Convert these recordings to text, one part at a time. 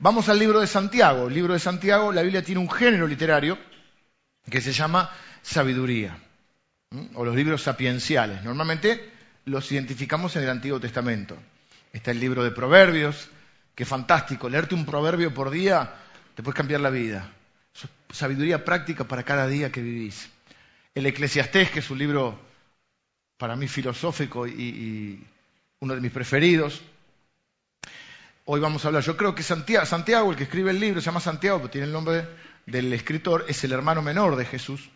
Vamos al libro de Santiago. El libro de Santiago, la Biblia tiene un género literario que se llama sabiduría, o los libros sapienciales. Normalmente los identificamos en el Antiguo Testamento. Está el libro de Proverbios, que es fantástico. Leerte un proverbio por día te puede cambiar la vida. Sabiduría práctica para cada día que vivís. El Eclesiastés, que es un libro para mí filosófico y, uno de mis preferidos. Hoy vamos a hablar, yo creo que Santiago, el que escribe el libro, se llama Santiago, tiene el nombre del escritor, es el hermano menor de Jesús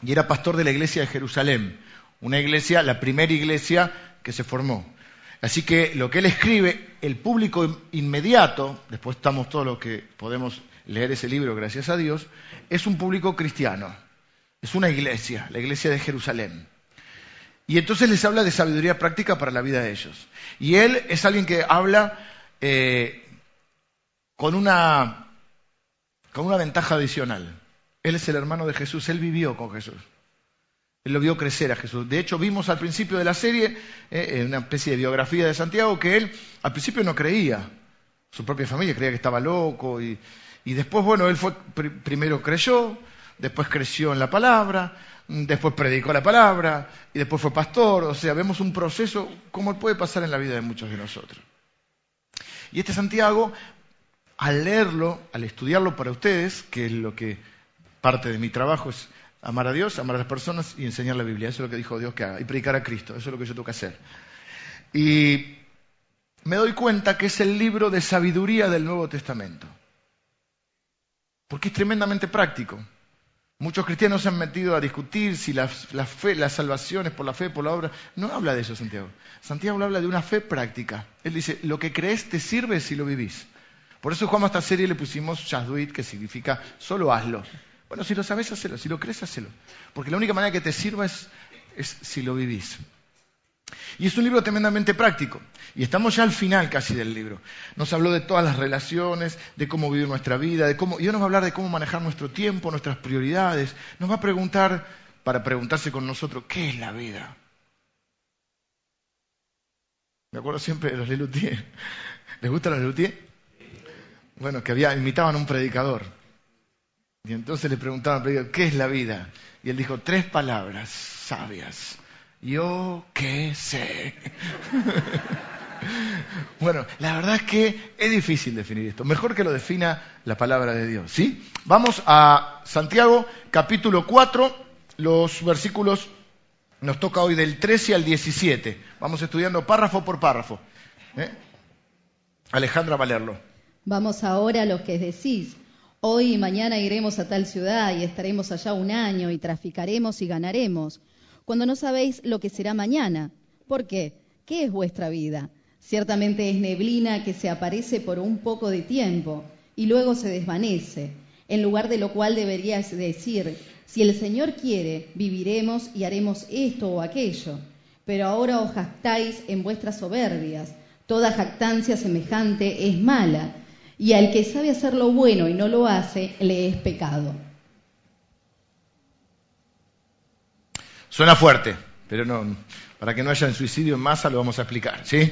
y era pastor de la iglesia de Jerusalén, una iglesia, la primera iglesia que se formó. Así que lo que él escribe, el público inmediato, después estamos todos los que podemos leer ese libro, gracias a Dios, es un público cristiano, es una iglesia, la iglesia de Jerusalén. Y entonces les habla de sabiduría práctica para la vida de ellos. Y él es alguien que habla eh, con, una, con una ventaja adicional. Él es el hermano de Jesús, él vivió con Jesús. Él lo vio crecer a Jesús. De hecho, vimos al principio de la serie, eh, en una especie de biografía de Santiago, que él al principio no creía. Su propia familia creía que estaba loco. Y, y después, bueno, él fue, primero creyó, después creció en la palabra, después predicó la palabra y después fue pastor. O sea, vemos un proceso como puede pasar en la vida de muchos de nosotros. Y este Santiago, al leerlo, al estudiarlo para ustedes, que es lo que parte de mi trabajo es amar a Dios, amar a las personas y enseñar la Biblia. Eso es lo que dijo Dios que haga. Y predicar a Cristo. Eso es lo que yo tengo que hacer. Y me doy cuenta que es el libro de sabiduría del Nuevo Testamento. Porque es tremendamente práctico. Muchos cristianos se han metido a discutir si la, fe, la salvación es por la fe, por la obra. No habla de eso Santiago. Santiago habla de una fe práctica. Él dice, lo que crees te sirve si lo vivís. Por eso jugamos a esta serie le pusimos Shazduit, que significa solo hazlo. Bueno, si lo sabes, hacelo. Si lo crees, hacelo. Porque la única manera que te sirva es si lo vivís. Y es un libro tremendamente práctico. Y estamos ya al final casi del libro. Nos habló de todas las relaciones, de cómo vivir nuestra vida, de cómo, y hoy nos va a hablar de cómo manejar nuestro tiempo, nuestras prioridades. Nos va a preguntar, para preguntarse con nosotros, ¿qué es la vida? Me acuerdo siempre de los Lelutier. ¿Les gusta los Lelutier? Bueno, que había, imitaban a un predicador. Y entonces le preguntaban al predicador, ¿qué es la vida? Y él dijo, tres palabras sabias. Yo qué sé. bueno, la verdad es que es difícil definir esto. Mejor que lo defina la palabra de Dios. ¿sí? Vamos a Santiago capítulo 4, los versículos nos toca hoy del 13 al 17. Vamos estudiando párrafo por párrafo. ¿eh? Alejandra Valerlo. Vamos ahora a lo que decís. Hoy y mañana iremos a tal ciudad y estaremos allá un año y traficaremos y ganaremos cuando no sabéis lo que será mañana. ¿Por qué? ¿Qué es vuestra vida? Ciertamente es neblina que se aparece por un poco de tiempo y luego se desvanece, en lugar de lo cual deberías decir, si el Señor quiere, viviremos y haremos esto o aquello. Pero ahora os jactáis en vuestras soberbias. Toda jactancia semejante es mala, y al que sabe hacer lo bueno y no lo hace, le es pecado. Suena fuerte, pero no, para que no haya suicidio en masa lo vamos a explicar, ¿sí?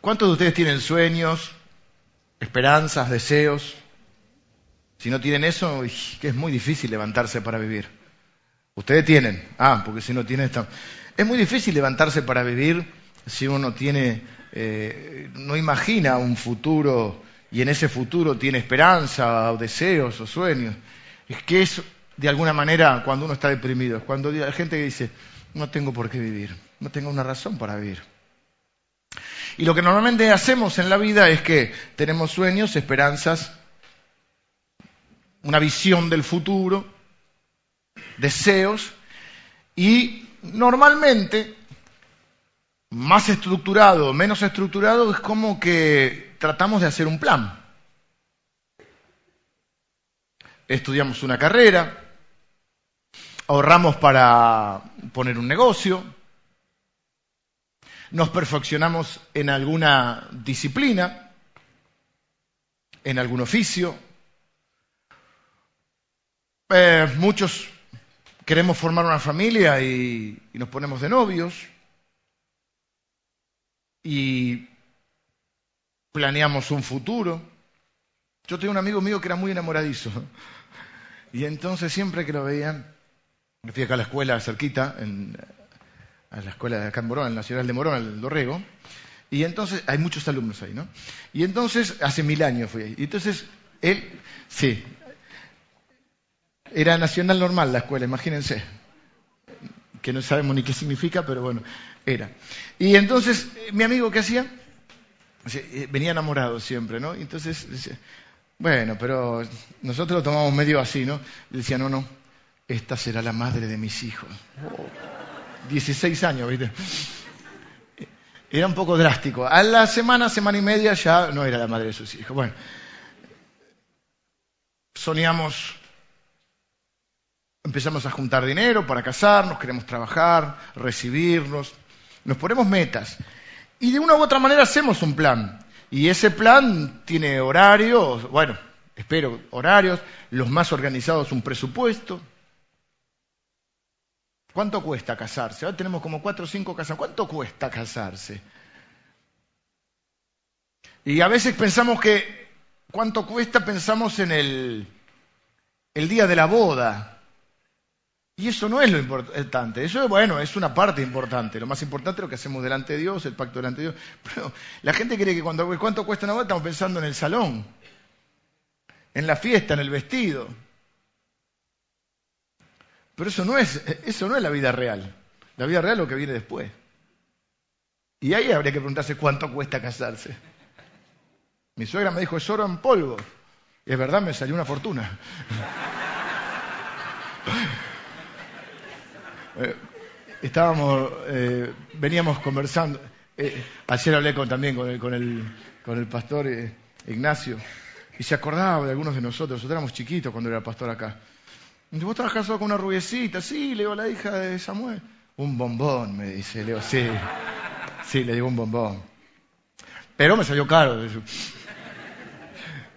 ¿Cuántos de ustedes tienen sueños, esperanzas, deseos? Si no tienen eso, que es muy difícil levantarse para vivir. Ustedes tienen, ah, porque si no tienen esto. Es muy difícil levantarse para vivir si uno tiene, eh, no imagina un futuro y en ese futuro tiene esperanza o deseos o sueños. Es que es de alguna manera cuando uno está deprimido, es cuando hay gente que dice, no tengo por qué vivir, no tengo una razón para vivir. Y lo que normalmente hacemos en la vida es que tenemos sueños, esperanzas, una visión del futuro, deseos, y normalmente, más estructurado menos estructurado, es como que tratamos de hacer un plan. Estudiamos una carrera, ahorramos para poner un negocio, nos perfeccionamos en alguna disciplina, en algún oficio. Eh, muchos queremos formar una familia y nos ponemos de novios. y planeamos un futuro. Yo tenía un amigo mío que era muy enamoradizo. Y entonces siempre que lo veían, me fui acá a la escuela cerquita, a la escuela de acá en Morón, en la ciudad de Morón, el Dorrego, y entonces, hay muchos alumnos ahí, ¿no? Y entonces, hace mil años fui ahí. Y entonces, él, sí, era nacional normal la escuela, imagínense, que no sabemos ni qué significa, pero bueno, era. Y entonces, mi amigo, ¿qué hacía? Eh, venía enamorado siempre, ¿no? entonces bueno, pero nosotros lo tomamos medio así, ¿no? decía, no, no, esta será la madre de mis hijos. 16 años, ¿viste? Era un poco drástico. A la semana, semana y media ya no era la madre de sus hijos. Bueno, soñamos, empezamos a juntar dinero para casarnos, queremos trabajar, recibirnos, nos ponemos metas. Y de una u otra manera hacemos un plan. Y ese plan tiene horarios, bueno, espero horarios, los más organizados un presupuesto. ¿Cuánto cuesta casarse? Ahora tenemos como cuatro o cinco casas. ¿Cuánto cuesta casarse? Y a veces pensamos que, ¿cuánto cuesta? Pensamos en el, el día de la boda. Y eso no es lo importante. Eso, bueno, es una parte importante. Lo más importante es lo que hacemos delante de Dios, el pacto delante de Dios. Pero la gente cree que cuando, ¿cuánto cuesta una boda? Estamos pensando en el salón, en la fiesta, en el vestido. Pero eso no es, eso no es la vida real. La vida real es lo que viene después. Y ahí habría que preguntarse cuánto cuesta casarse. Mi suegra me dijo, es oro en polvo. Y es verdad, me salió una fortuna. Eh, estábamos, eh, veníamos conversando. Eh, ayer hablé con, también con el, con el, con el pastor Ignacio. Y se acordaba de algunos de nosotros. Nosotros éramos chiquitos cuando era pastor acá. ¿Vos estabas casado con una rubiecita? Sí, le digo, la hija de Samuel. Un bombón, me dice. Le digo, sí. Sí, le digo un bombón. Pero me salió caro.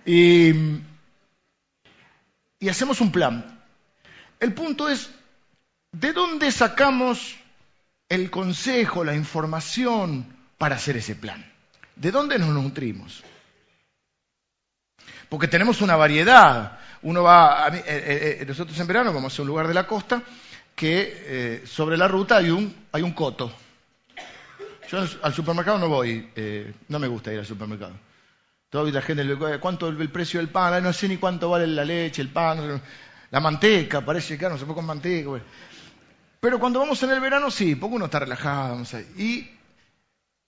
Y, y hacemos un plan. El punto es, ¿de dónde sacamos el consejo, la información para hacer ese plan? ¿De dónde nos nutrimos? Porque tenemos una variedad uno va, eh, eh, eh, nosotros en verano vamos a un lugar de la costa que sobre la ruta hay un, hay un coto. Yo al supermercado no voy, no me gusta ir al supermercado. Toda la gente le ¿cuánto es el precio del pan? no sé ni cuánto vale la leche, el pan, la manteca, parece que no se puede con manteca. Pero cuando vamos en el verano, sí, porque uno está relajado. Y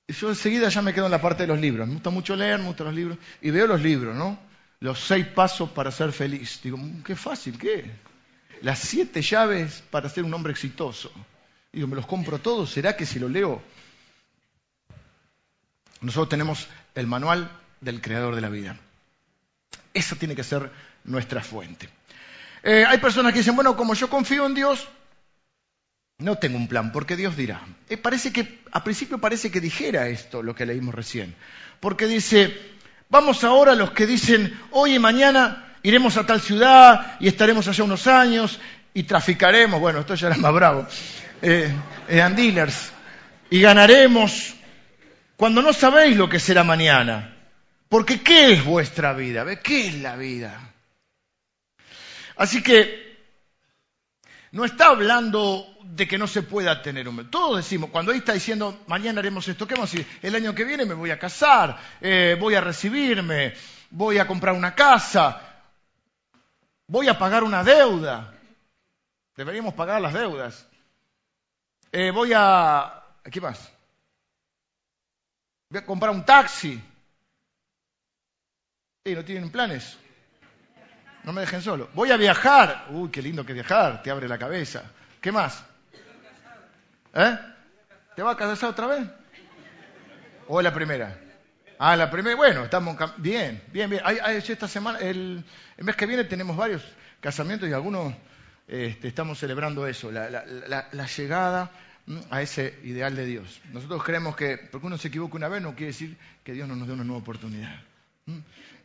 yo enseguida ya me quedo en la parte de los libros. Me gusta mucho leer, me gustan los libros. Y veo los libros, ¿no? los seis pasos para ser feliz. Digo, mm, qué fácil, ¿qué? Las siete llaves para ser un hombre exitoso. Digo, me los compro todos, ¿será que si lo leo? Nosotros tenemos el manual del creador de la vida. Esa tiene que ser nuestra fuente. Eh, hay personas que dicen, bueno, como yo confío en Dios, no tengo un plan, porque Dios dirá. Eh, parece que, a principio parece que dijera esto, lo que leímos recién. Porque dice, Vamos ahora los que dicen, hoy y mañana iremos a tal ciudad y estaremos allá unos años y traficaremos, bueno, esto ya era más bravo, eh, eran dealers, y ganaremos cuando no sabéis lo que será mañana. Porque ¿qué es vuestra vida? ¿Qué es la vida? Así que no está hablando de que no se pueda tener un... Todos decimos, cuando ahí está diciendo, mañana haremos esto, ¿qué vamos a decir? El año que viene me voy a casar, eh, voy a recibirme, voy a comprar una casa, voy a pagar una deuda. Deberíamos pagar las deudas. Eh, voy a... ¿Qué más? Voy a comprar un taxi. ¿Y no tienen planes? No me dejen solo. Voy a viajar. Uy, qué lindo que viajar, te abre la cabeza. ¿Qué más? ¿Eh? ¿Te vas a casar otra vez? ¿O es la primera? Ah, la primera, bueno, estamos bien, bien, bien. esta semana, el, mes que viene tenemos varios casamientos y algunos este, estamos celebrando eso, la, llegada a ese ideal de Dios. Nosotros creemos que, porque uno se equivoca una vez, no quiere decir que Dios no nos dé una nueva oportunidad.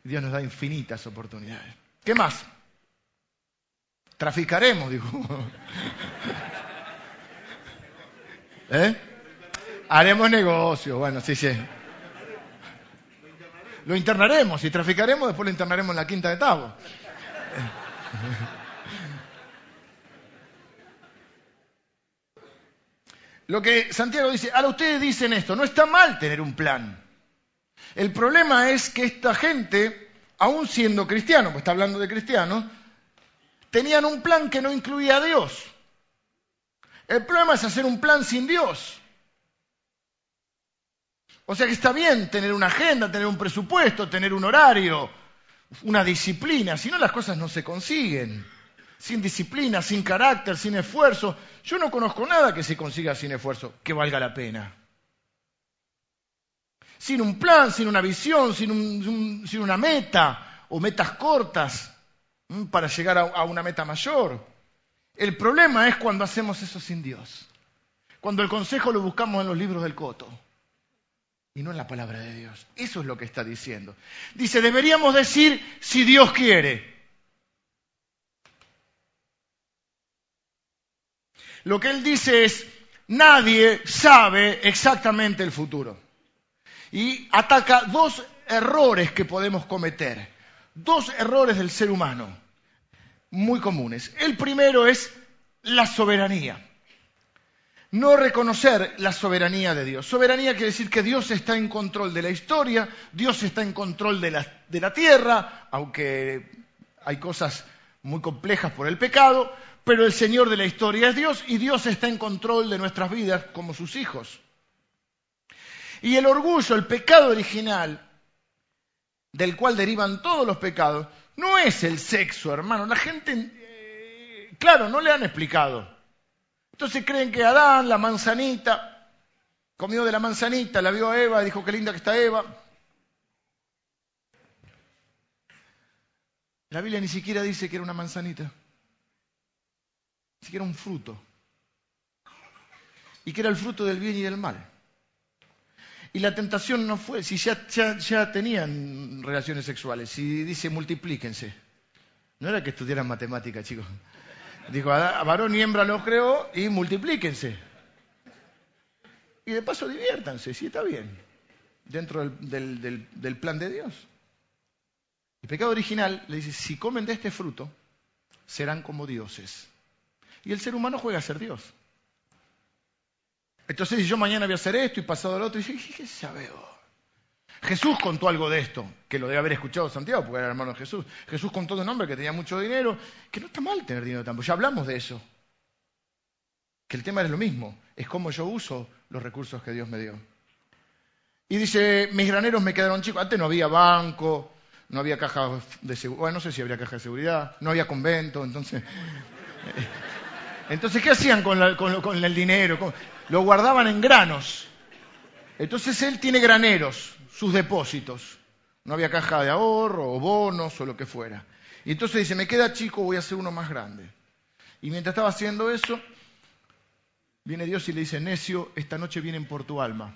Dios nos da infinitas oportunidades. ¿Qué más? Traficaremos, dijo. ¿Eh? Haremos negocio, bueno, sí, sí. Lo internaremos y traficaremos, después lo internaremos en la quinta de Tavo. Lo que Santiago dice, ahora ustedes dicen esto, no está mal tener un plan. El problema es que esta gente, aún siendo cristiano, pues está hablando de cristianos, tenían un plan que no incluía a Dios. El problema es hacer un plan sin Dios. O sea que está bien tener una agenda, tener un presupuesto, tener un horario, una disciplina, si no las cosas no se consiguen. Sin disciplina, sin carácter, sin esfuerzo. Yo no conozco nada que se consiga sin esfuerzo, que valga la pena. Sin un plan, sin una visión, sin, sin una meta o metas cortas para llegar a una meta mayor. El problema es cuando hacemos eso sin Dios. Cuando el consejo lo buscamos en los libros del coto y no en la palabra de Dios. Eso es lo que está diciendo. Dice, deberíamos decir si Dios quiere. Lo que él dice es, nadie sabe exactamente el futuro. Y ataca dos errores que podemos cometer, dos errores del ser humano muy comunes. El primero es la soberanía. No reconocer la soberanía de Dios. Soberanía quiere decir que Dios está en control de la historia, Dios está en control de la, tierra, aunque hay cosas muy complejas por el pecado, pero el Señor de la historia es Dios y Dios está en control de nuestras vidas como sus hijos. Y el orgullo, el pecado original, del cual derivan todos los pecados, no es el sexo, hermano. La gente, eh, claro, no le han explicado. Entonces creen que Adán, la manzanita, comió de la manzanita, la vio a Eva, dijo qué linda que está Eva. La Biblia ni siquiera dice que era una manzanita, ni siquiera un fruto. Y que era el fruto del bien y del mal. Y la tentación no fue, si ya, tenían relaciones sexuales, si dice multiplíquense. No era que estudiaran matemáticas, chicos. Dijo, a varón y hembra los creó y multiplíquense. Y de paso diviértanse, sí está bien, dentro del, del plan de Dios. El pecado original le dice, si comen de este fruto, serán como dioses. Y el ser humano juega a ser Dios. Entonces, si yo mañana voy a hacer esto y pasado lo otro, y dije, ¿qué sabe? Jesús contó algo de esto, que lo debe haber escuchado Santiago, porque era hermano de Jesús. Jesús contó de un hombre que tenía mucho dinero, que no está mal tener dinero tampoco. Ya hablamos de eso. Que el tema es lo mismo, es cómo yo uso los recursos que Dios me dio. Y dice, mis graneros me quedaron chicos. Antes no había banco, no había caja de seguridad. Bueno, no sé si habría caja de seguridad, no había convento, entonces. Entonces, ¿qué hacían con, el dinero? Lo guardaban en granos. Entonces él tiene graneros, sus depósitos. No había caja de ahorro o bonos o lo que fuera. Y entonces dice, me queda chico, voy a hacer uno más grande. Y mientras estaba haciendo eso, viene Dios y le dice, necio, esta noche vienen por tu alma.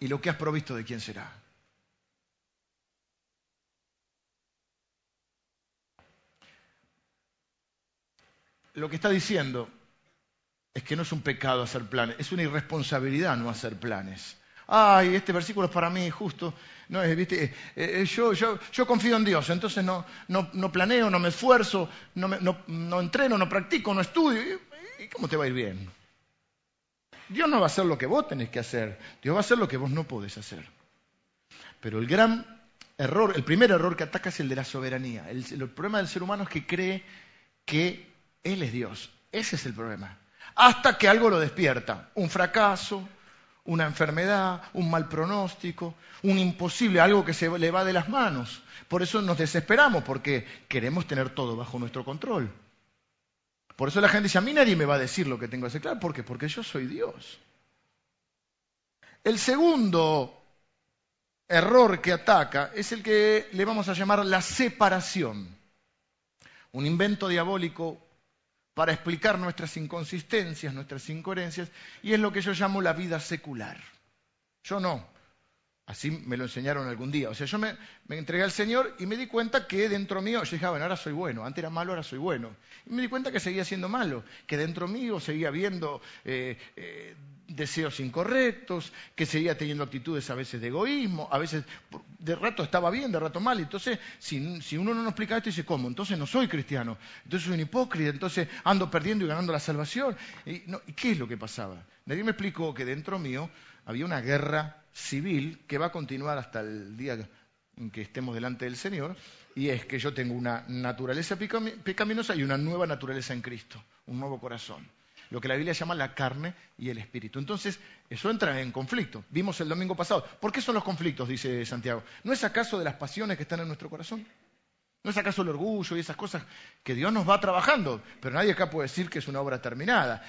Y lo que has provisto, ¿de quién será? lo que está diciendo es que no es un pecado hacer planes, es una irresponsabilidad no hacer planes. Ay, este versículo es para mí justo. No, ¿viste? Eh, eh, yo, yo, yo, confío en Dios, entonces no, no, no planeo, no me esfuerzo, no, no, entreno, no practico, no estudio. ¿Y cómo te va a ir bien? Dios no va a hacer lo que vos tenés que hacer, Dios va a hacer lo que vos no podés hacer. Pero el gran error, el primer error que ataca es el de la soberanía. el problema del ser humano es que cree que él es Dios. Ese es el problema. Hasta que algo lo despierta. Un fracaso, una enfermedad, un mal pronóstico, un imposible, algo que se le va de las manos. Por eso nos desesperamos, porque queremos tener todo bajo nuestro control. Por eso la gente dice, a mí nadie me va a decir lo que tengo que hacer. Claro, ¿por qué? Porque yo soy Dios. El segundo error que ataca es el que le vamos a llamar la separación. Un invento diabólico para explicar nuestras inconsistencias, nuestras incoherencias, y es lo que yo llamo la vida secular. Yo no. Así me lo enseñaron algún día. O sea, yo me, entregué al Señor y me di cuenta que dentro mío, yo dije, ah, bueno, ahora soy bueno, antes era malo, ahora soy bueno. Y me di cuenta que seguía siendo malo, que dentro mío seguía habiendo eh, eh, deseos incorrectos, que seguía teniendo actitudes a veces de egoísmo, a veces de rato estaba bien, de rato mal. Entonces, si, uno no nos explica esto, dice, ¿cómo? Entonces no soy cristiano, entonces soy un hipócrita, entonces ando perdiendo y ganando la salvación. ¿Y, ¿y qué es lo que pasaba? Nadie me explicó que dentro mío había una guerra civil que va a continuar hasta el día en que estemos delante del Señor, y es que yo tengo una naturaleza pecaminosa y una nueva naturaleza en Cristo, un nuevo corazón, lo que la Biblia llama la carne y el espíritu. Entonces, eso entra en conflicto. Vimos el domingo pasado. ¿Por qué son los conflictos? Dice Santiago. ¿No es acaso de las pasiones que están en nuestro corazón? ¿No es acaso el orgullo y esas cosas que Dios nos va trabajando? Pero nadie acá puede decir que es una obra terminada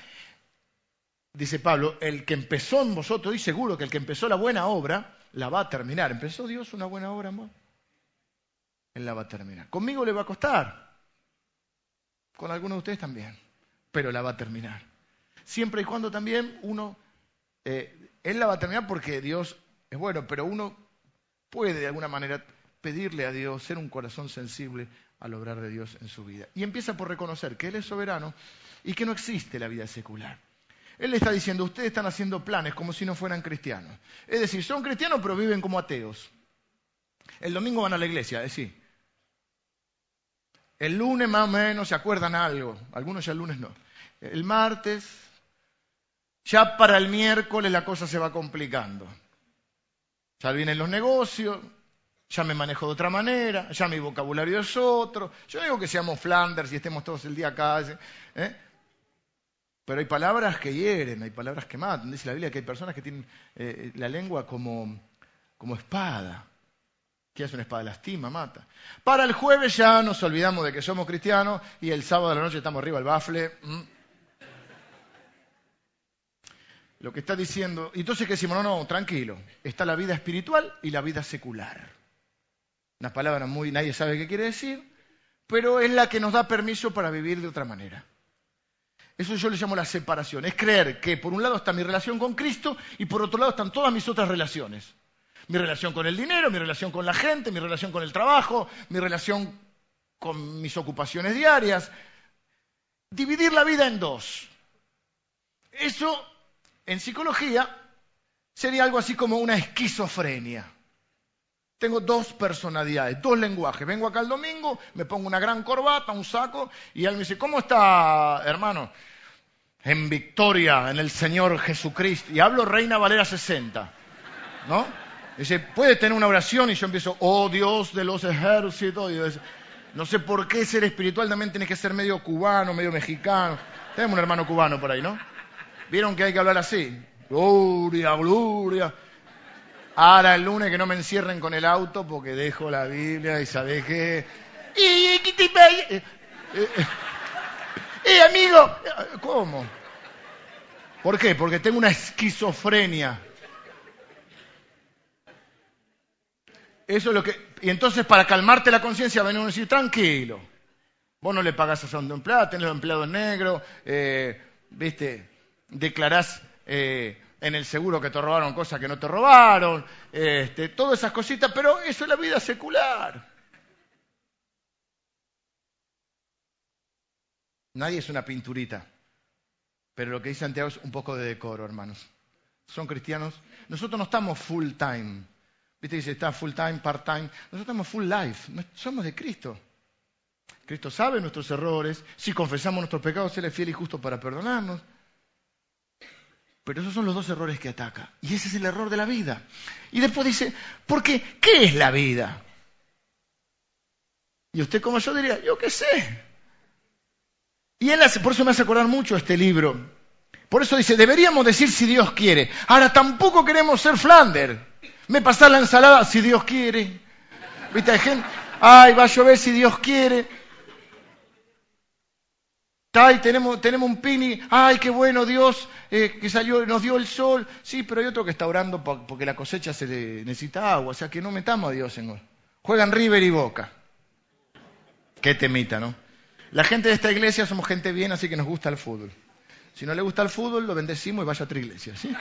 dice Pablo, el que empezó en vosotros, y seguro que el que empezó la buena obra, la va a terminar. ¿Empezó Dios una buena obra, amor? Él la va a terminar. Conmigo le va a costar. Con algunos de ustedes también. Pero la va a terminar. Siempre y cuando también uno, eh, Él la va a terminar porque Dios es bueno, pero uno puede de alguna manera pedirle a Dios, ser un corazón sensible al obrar de Dios en su vida. Y empieza por reconocer que Él es soberano y que no existe la vida secular. Él le está diciendo, ustedes están haciendo planes como si no fueran cristianos. Es decir, son cristianos pero viven como ateos. El domingo van a la iglesia, es decir. El lunes más o menos se acuerdan algo, algunos ya el lunes no. El martes, ya para el miércoles la cosa se va complicando. Ya vienen los negocios, ya me manejo de otra manera, ya mi vocabulario es otro. Yo digo que seamos Flanders y estemos todos el día acá, ¿eh? Pero hay palabras que hieren, hay palabras que matan. Dice la Biblia que hay personas que tienen eh, la lengua como, como espada. ¿Qué hace una espada? Lastima, mata. Para el jueves ya nos olvidamos de que somos cristianos y el sábado de la noche estamos arriba del bafle. Lo que está diciendo. Entonces, ¿qué decimos? No, no, tranquilo. Está la vida espiritual y la vida secular. Una palabra muy. nadie sabe qué quiere decir, pero es la que nos da permiso para vivir de otra manera. Eso yo le llamo la separación. Es creer que por un lado está mi relación con Cristo y por otro lado están todas mis otras relaciones. Mi relación con el dinero, mi relación con la gente, mi relación con el trabajo, mi relación con mis ocupaciones diarias. Dividir la vida en dos. Eso, en psicología, sería algo así como una esquizofrenia. Tengo dos personalidades, dos lenguajes. Vengo acá el domingo, me pongo una gran corbata, un saco, y él me dice, ¿cómo está, hermano? En victoria, en el Señor Jesucristo. Y hablo Reina Valera 60. ¿No? Dice, ¿puede tener una oración? Y yo empiezo, oh Dios de los ejércitos. no sé por qué ser espiritual también tiene que ser medio cubano, medio mexicano. Tenemos un hermano cubano por ahí, ¿no? ¿Vieron que hay que hablar así? Gloria, gloria. Ahora el lunes que no me encierren con el auto porque dejo la Biblia y sabes qué. ¡Y, eh, eh, eh, amigo! ¿Cómo? ¿Por qué? Porque tengo una esquizofrenia. Eso es lo que. Y entonces, para calmarte la conciencia, venimos a decir, tranquilo. Vos no le pagás a de empleado, tenés los empleados negros, eh, ¿viste? Declarás en el seguro que te robaron cosas que no te robaron, este, todas esas cositas, pero eso es la vida secular. Nadie es una pinturita, pero lo que dice Santiago es un poco de decoro, hermanos. Son cristianos. Nosotros no estamos full time. Viste, dice, está full time, part time. Nosotros estamos full life. Somos de Cristo. Cristo sabe nuestros errores. Si confesamos nuestros pecados, Él es fiel y justo para perdonarnos. Pero esos son los dos errores que ataca. Y ese es el error de la vida. Y después dice, ¿por qué? ¿Qué es la vida? Y usted como yo diría, yo qué sé. Y él hace, por eso me hace acordar mucho este libro. Por eso dice, deberíamos decir si Dios quiere. Ahora tampoco queremos ser Flander. Me pasar la ensalada si Dios quiere. ¿Viste? Hay gente, ay, va a llover si Dios quiere. Ay, tenemos, tenemos un pini, ay, qué bueno Dios eh, que salió, nos dio el sol. Sí, pero hay otro que está orando porque la cosecha se le necesita agua, o sea que no metamos a Dios en Juegan River y Boca. Qué temita, ¿no? La gente de esta iglesia somos gente bien, así que nos gusta el fútbol. Si no le gusta el fútbol, lo bendecimos y vaya a otra iglesia, ¿sí?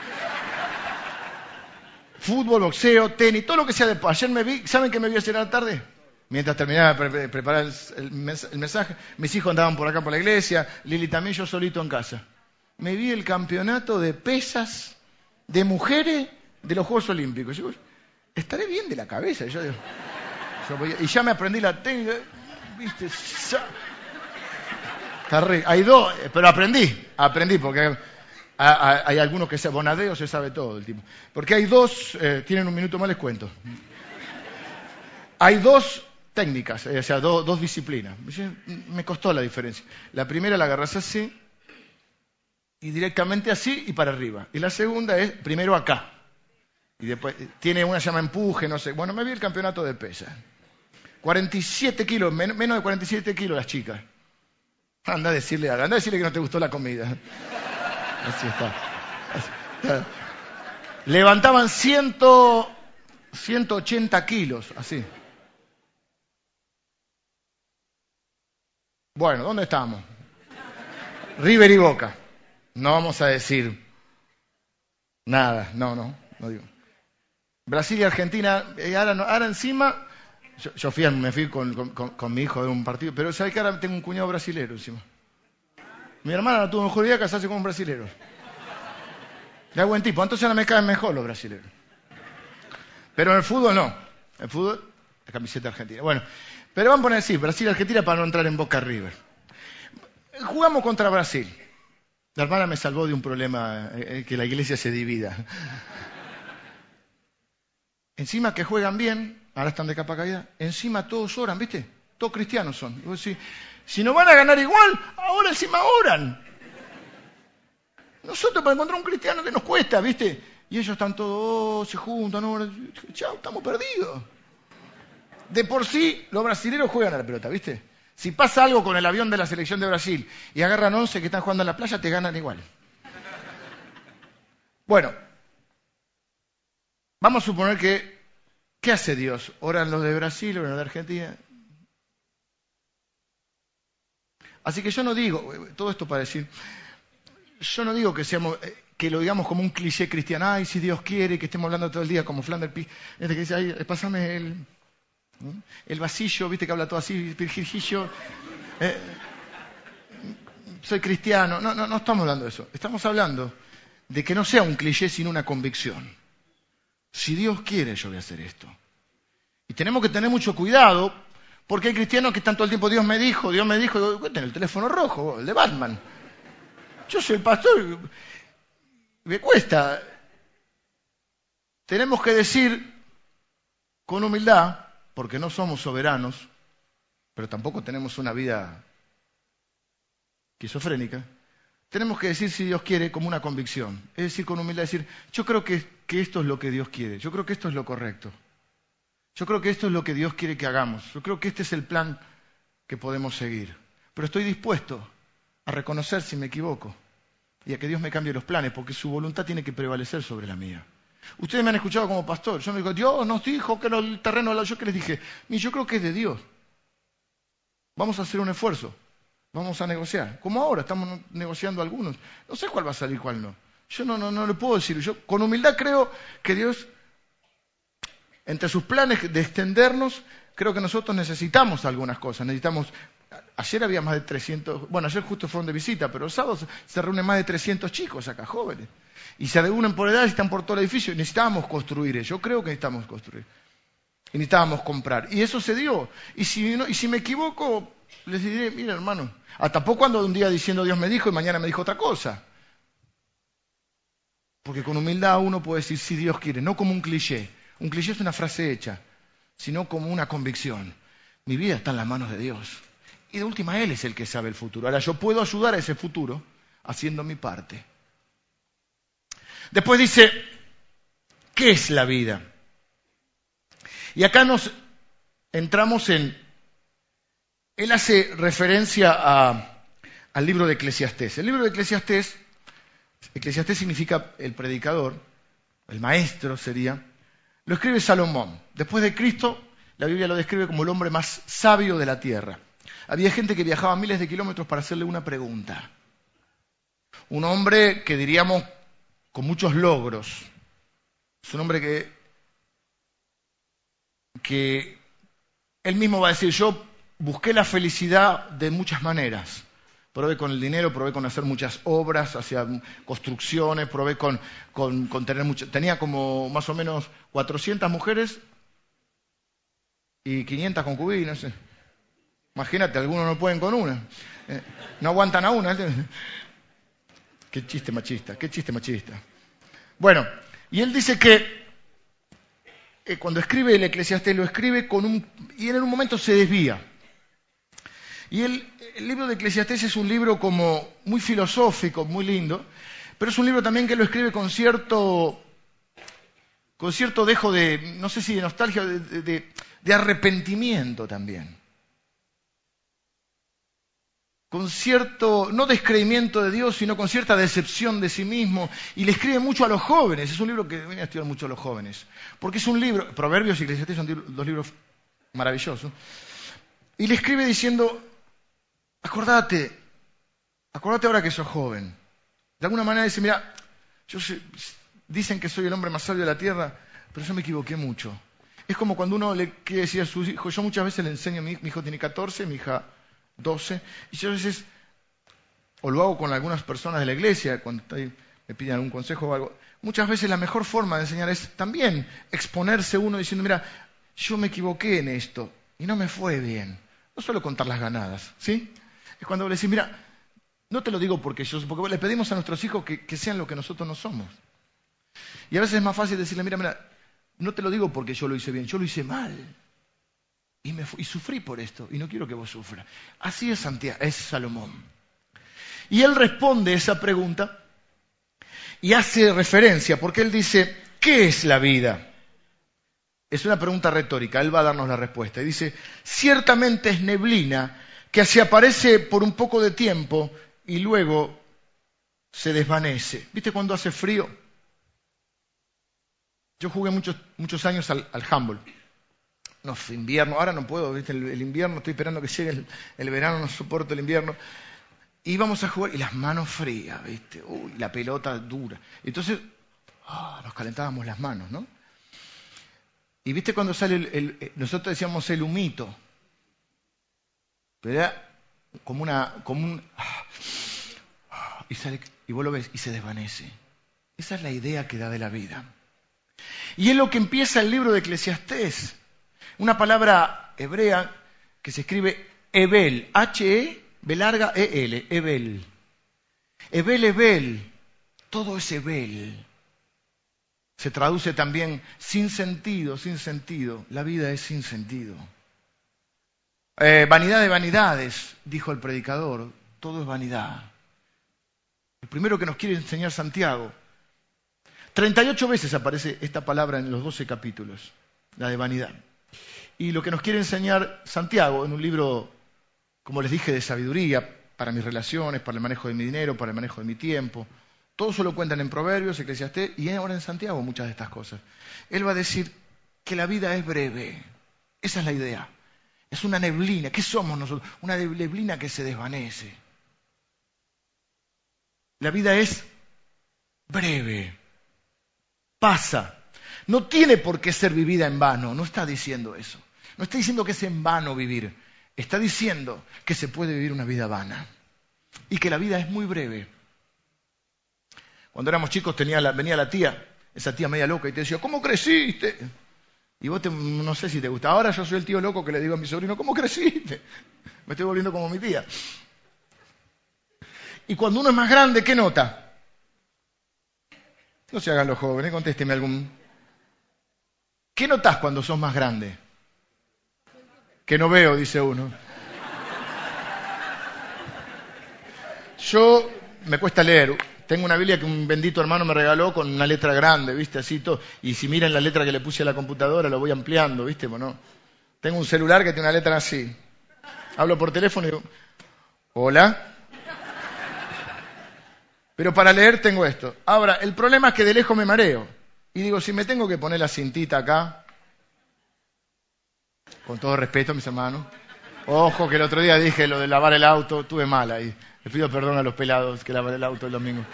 fútbol, boxeo, tenis, todo lo que sea de Ayer me vi, ¿saben qué me vi ayer a la tarde? Mientras terminaba de preparar el, mensaje, mis hijos andaban por acá por la iglesia, Lili también, yo solito en casa. Me vi el campeonato de pesas de mujeres de los Juegos Olímpicos. Yo, estaré bien de la cabeza. y ya me aprendí la técnica. ¿Viste? Hay dos, pero aprendí, aprendí, porque hay algunos que se Bonadeo se sabe todo el tipo. Porque hay dos, eh, tienen un minuto más les cuento. Hay dos técnicas, eh, o sea, dos disciplinas. Me costó la diferencia. La primera la agarras así, y directamente así y para arriba. Y la segunda es primero acá. Y después tiene una llama empuje, no sé. Bueno, me vi el campeonato de pesa. 47 kilos, menos de 47 kilos las chicas. Anda a decirle, anda a decirle que no te gustó la comida. Así está. Levantaban 180 kilos, así. Bueno, ¿dónde estamos? River y Boca. No vamos a decir nada, no, no, no digo. Brasil y Argentina, eh, ahora, encima, yo, fui, me fui con, mi hijo de un partido, pero ¿sabes que ahora tengo un cuñado brasilero encima? Mi hermana no tuvo mejor idea casarse con un brasilero. Ya buen tipo, entonces ahora me caen mejor los brasileños. Pero en el fútbol no. El fútbol, la camiseta argentina. Bueno, pero vamos a poner así, Brasil y Argentina para no entrar en Boca River. Jugamos contra Brasil. La hermana me salvó de un problema, eh, eh, que la iglesia se divida. Encima que juegan bien, ahora están de capa caída, encima todos oran, ¿viste? Todos cristianos son. si no van a ganar igual, ahora encima oran. Nosotros para encontrar un cristiano que nos cuesta, ¿viste? Y ellos están todos, oh, se juntan, oran. Chao, estamos perdidos. De por sí, los brasileños juegan a la pelota, ¿viste? Si pasa algo con el avión de la selección de Brasil y agarran 11 que están jugando en la playa, te ganan igual. Bueno, vamos a suponer que, ¿qué hace Dios? ¿Oran los de Brasil, oran los de Argentina? Así que yo no digo, todo esto para decir, yo no digo que seamos, eh, que lo digamos como un cliché cristiano, ay, si Dios quiere, que estemos hablando todo el día como Flanders este que dice, ay, pásame el, el vasillo, viste que habla todo así, Virgilio. Eh, soy cristiano. No, no, no estamos hablando de eso. Estamos hablando de que no sea un cliché, sino una convicción. Si Dios quiere, yo voy a hacer esto. Y tenemos que tener mucho cuidado, porque hay cristianos que están todo el tiempo, Dios me dijo, Dios me dijo, en el teléfono rojo, el de Batman. Yo soy el pastor, me cuesta. Tenemos que decir con humildad, porque no somos soberanos, pero tampoco tenemos una vida esquizofrénica, tenemos que decir si Dios quiere como una convicción. Es decir, con humildad decir, yo creo que, que, esto es lo que Dios quiere, yo creo que esto es lo correcto. Yo creo que esto es lo que Dios quiere que hagamos. Yo creo que este es el plan que podemos seguir. Pero estoy dispuesto a reconocer si me equivoco y a que Dios me cambie los planes, porque su voluntad tiene que prevalecer sobre la mía. Ustedes me han escuchado como pastor. Yo me digo, Dios nos dijo que el terreno era yo que les dije. Yo creo que es de Dios. Vamos a hacer un esfuerzo. Vamos a negociar. Como ahora estamos negociando algunos. No sé cuál va a salir, cuál no. Yo no, no, no le puedo decir. Yo con humildad creo que Dios, entre sus planes de extendernos, creo que nosotros necesitamos algunas cosas. Necesitamos Ayer había más de 300, bueno, ayer justo fueron de visita, pero los sábados se reúnen más de 300 chicos acá, jóvenes. Y se reúnen por edad y están por todo el edificio. Y necesitábamos construir, yo creo que necesitamos construir. Y necesitábamos comprar. Y eso se dio. Y si, y si me equivoco, les diré, mira hermano, hasta poco ando un día diciendo Dios me dijo y mañana me dijo otra cosa. Porque con humildad uno puede decir si Dios quiere, no como un cliché. Un cliché es una frase hecha, sino como una convicción. Mi vida está en las manos de Dios. Y de última, Él es el que sabe el futuro. Ahora yo puedo ayudar a ese futuro haciendo mi parte. Después dice, ¿qué es la vida? Y acá nos entramos en... Él hace referencia al libro de Eclesiastés. El libro de Eclesiastés, Eclesiastés significa el predicador, el maestro sería, lo escribe Salomón. Después de Cristo, la Biblia lo describe como el hombre más sabio de la tierra. Había gente que viajaba miles de kilómetros para hacerle una pregunta. Un hombre que diríamos con muchos logros, Es un hombre que, que él mismo va a decir, yo busqué la felicidad de muchas maneras. Probé con el dinero, probé con hacer muchas obras, hacia construcciones, probé con, tener mucho. Tenía como más o menos 400 mujeres y 500 concubinas. Imagínate, algunos no pueden con una. Eh, no aguantan a una. Qué chiste machista, qué chiste machista. Bueno, y él dice que eh, cuando escribe el Eclesiastés lo escribe con un... y en un momento se desvía. Y el, libro de Eclesiastés es un libro como muy filosófico, muy lindo, pero es un libro también que lo escribe con cierto, con cierto dejo de, no sé si de nostalgia, de arrepentimiento también. Con cierto, no descreimiento de Dios, sino con cierta decepción de sí mismo. Y le escribe mucho a los jóvenes. Es un libro que viene a estudiar mucho a los jóvenes. Porque es un libro, Proverbios y Eclesiastés son dos libros maravillosos. Y le escribe diciendo, acordate, acordate ahora que sos joven. De alguna manera dice, mira, yo dicen que soy el hombre más sabio de la tierra, pero yo me equivoqué mucho. Es como cuando uno le quiere decir a su hijo, yo muchas veces le enseño, mi hijo tiene 14, mi hija 12, y yo a veces, o lo hago con algunas personas de la iglesia, cuando me piden algún consejo o algo, muchas veces la mejor forma de enseñar es también exponerse uno diciendo, mira, yo me equivoqué en esto y no me fue bien. No solo contar las ganadas, ¿sí? Es cuando le decís, mira, no te lo digo porque yo, porque le pedimos a nuestros hijos que, sean lo que nosotros no somos. Y a veces es más fácil decirle, mira, mira, no te lo digo porque yo lo hice bien, yo lo hice mal. Y, sufrí por esto, y no quiero que vos sufras. Así es, Santiago, es Salomón. Y él responde esa pregunta y hace referencia, porque él dice, ¿qué es la vida? Es una pregunta retórica, él va a darnos la respuesta. Y dice, ciertamente es neblina que se aparece por un poco de tiempo y luego se desvanece. ¿Viste cuando hace frío? Yo jugué muchos, muchos años al, al. No, invierno, ahora no puedo, ¿viste? El, invierno, estoy esperando que llegue el, verano, no soporto el invierno. Íbamos a jugar y las manos frías, ¿viste? Uy, la pelota dura. Entonces, ah, nos calentábamos las manos, ¿no? Y viste cuando sale el, nosotros decíamos el humito, pero era como una, como un, y, sale, y vos lo ves y se desvanece. Esa es la idea que da de la vida. Y es lo que empieza el libro de Eclesiastés. Una palabra hebrea que se escribe Ebel, H-E, B larga E-L, Ebel. Ebel, Ebel, todo es Ebel. Se traduce también sin sentido, sin sentido. La vida es sin sentido. Eh, vanidad de vanidades, dijo el predicador, todo es vanidad. El primero que nos quiere enseñar Santiago. 38 veces aparece esta palabra en los 12 capítulos, la de vanidad. Y lo que nos quiere enseñar Santiago en un libro, como les dije, de sabiduría para mis relaciones, para el manejo de mi dinero, para el manejo de mi tiempo. Todo eso lo cuentan en Proverbios, Eclesiastés y ahora en Santiago muchas de estas cosas. Él va a decir que la vida es breve. Esa es la idea. Es una neblina. ¿Qué somos nosotros? Una neblina que se desvanece. La vida es breve. Pasa. No tiene por qué ser vivida en vano. No está diciendo eso. No está diciendo que es en vano vivir. Está diciendo que se puede vivir una vida vana. Y que la vida es muy breve. Cuando éramos chicos venía la tía, esa tía media loca, y te decía, ¿cómo creciste? Y vos no sé si te gusta. Ahora yo soy el tío loco que le digo a mi sobrino, ¿cómo creciste? Me estoy volviendo como mi tía. Y cuando uno es más grande, ¿qué nota? No se hagan los jóvenes, contésteme algún. ¿Qué notas cuando sos más grande? Que no veo, dice uno. Yo me cuesta leer. Tengo una Biblia que un bendito hermano me regaló con una letra grande, ¿viste? Así todo. Y si miran la letra que le puse a la computadora, lo voy ampliando, ¿viste? Bueno, tengo un celular que tiene una letra así. Hablo por teléfono y digo, hola. Pero para leer tengo esto. Ahora, el problema es que de lejos me mareo. Y digo, si me tengo que poner la cintita acá, con todo respeto, mis hermanos. Ojo que el otro día dije lo de lavar el auto, tuve mal ahí. Le pido perdón a los pelados que lavan el auto el domingo.